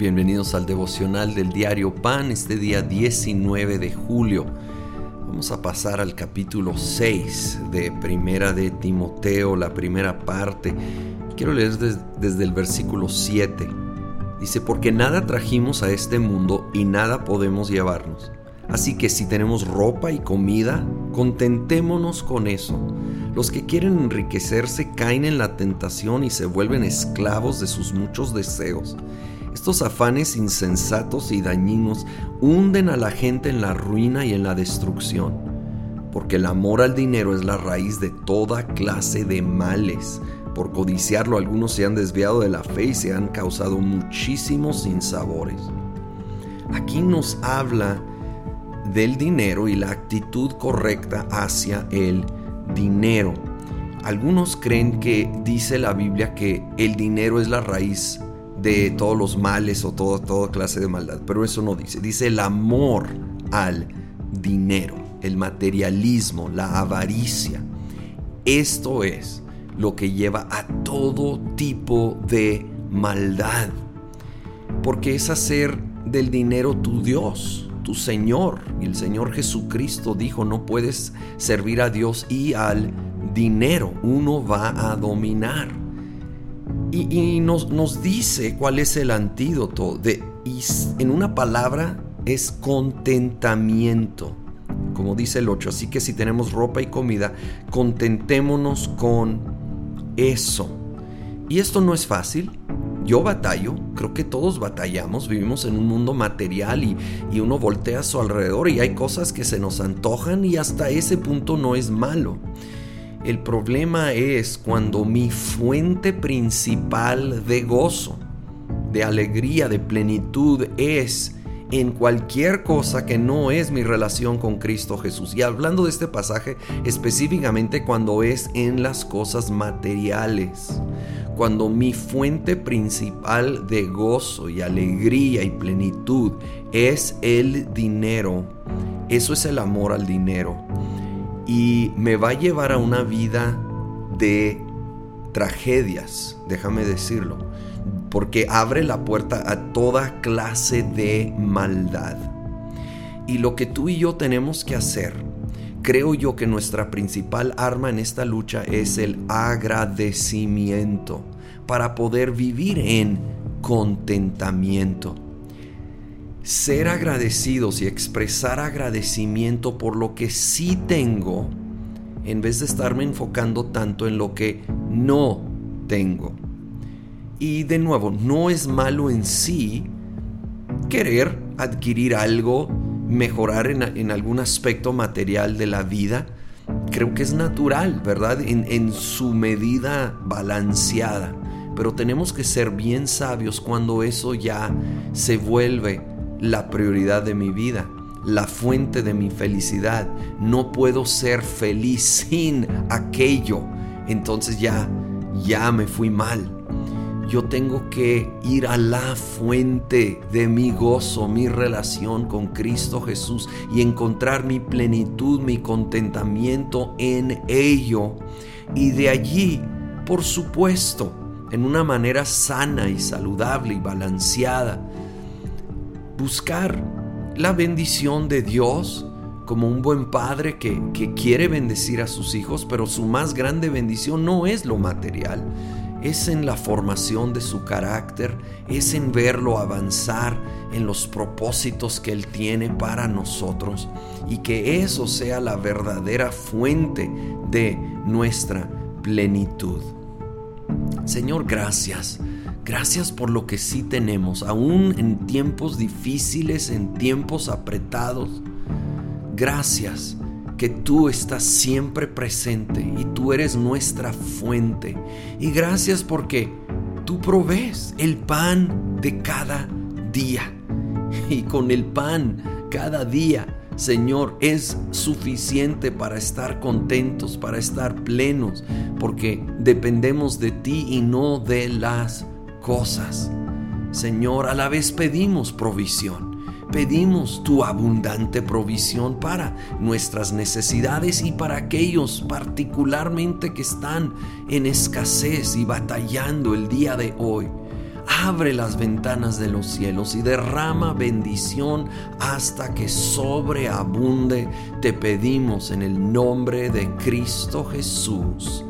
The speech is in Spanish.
Bienvenidos al devocional del diario Pan, este día 19 de julio. Vamos a pasar al capítulo 6 de Primera de Timoteo, la primera parte. Quiero leer desde el versículo 7. Dice, porque nada trajimos a este mundo y nada podemos llevarnos. Así que si tenemos ropa y comida, contentémonos con eso. Los que quieren enriquecerse caen en la tentación y se vuelven esclavos de sus muchos deseos. Estos afanes insensatos y dañinos hunden a la gente en la ruina y en la destrucción, porque el amor al dinero es la raíz de toda clase de males. Por codiciarlo algunos se han desviado de la fe y se han causado muchísimos sinsabores. Aquí nos habla del dinero y la actitud correcta hacia el dinero. Algunos creen que dice la Biblia que el dinero es la raíz de todos los males o todo, toda clase de maldad, pero eso no dice. Dice el amor al dinero, el materialismo, la avaricia. Esto es lo que lleva a todo tipo de maldad, porque es hacer del dinero tu Dios tu Señor. Y el Señor Jesucristo dijo, no puedes servir a Dios y al dinero. Uno va a dominar. Y, nos, nos, dice cuál es el antídoto. De, y en una palabra es contentamiento. Como dice el 8. Así que si tenemos ropa y comida, contentémonos con eso. Y esto no es fácil yo batallo, creo que todos batallamos, vivimos en un mundo material y, y, uno voltea a su alrededor y hay cosas que se nos antojan y hasta ese punto no es malo. El problema es cuando mi fuente principal de gozo, de alegría, de plenitud es en cualquier cosa que no es mi relación con Cristo Jesús. Y hablando de este pasaje específicamente cuando es en las cosas materiales cuando mi fuente principal de gozo y alegría y plenitud es el dinero, eso es el amor al dinero. Y me va a llevar a una vida de tragedias, déjame decirlo, porque abre la puerta a toda clase de maldad. Y lo que tú y yo tenemos que hacer creo yo que nuestra principal arma en esta lucha es el agradecimiento para poder vivir en contentamiento. Ser agradecidos y expresar agradecimiento por lo que sí tengo en vez de estarme enfocando tanto en lo que no tengo. Y de nuevo, no es malo en sí querer adquirir algo mejorar en, algún aspecto material de la vida, creo que es natural, ¿verdad? En, su medida balanceada. Pero tenemos que ser bien sabios cuando eso ya se vuelve la prioridad de mi vida, la fuente de mi felicidad. No puedo ser feliz sin aquello. Entonces ya, ya me fui mal yo tengo que ir a la fuente de mi gozo, mi relación con Cristo Jesús y encontrar mi plenitud, mi contentamiento en ello. Y de allí, por supuesto, en una manera sana y saludable y balanceada, buscar la bendición de Dios como un buen padre que, que quiere bendecir a sus hijos, pero su más grande bendición no es lo material es en la formación de su carácter, es en verlo avanzar en los propósitos que Él tiene para nosotros y que eso sea la verdadera fuente de nuestra plenitud. Señor, gracias. Gracias por lo que sí tenemos, aún en tiempos difíciles, en tiempos apretados. Gracias que tú estás siempre presente y tú eres nuestra fuente. Y gracias porque tú provees el pan de cada día. Y con el pan cada día, Señor, es suficiente para estar contentos, para estar plenos, porque dependemos de ti y no de las cosas. Señor, a la vez pedimos provisión pedimos tu abundante provisión para nuestras necesidades y para aquellos particularmente que están en escasez y batallando el día de hoy. abre las ventanas de los cielos y derrama bendición hasta que sobreabunde. Te pedimos en el nombre de Cristo Jesús.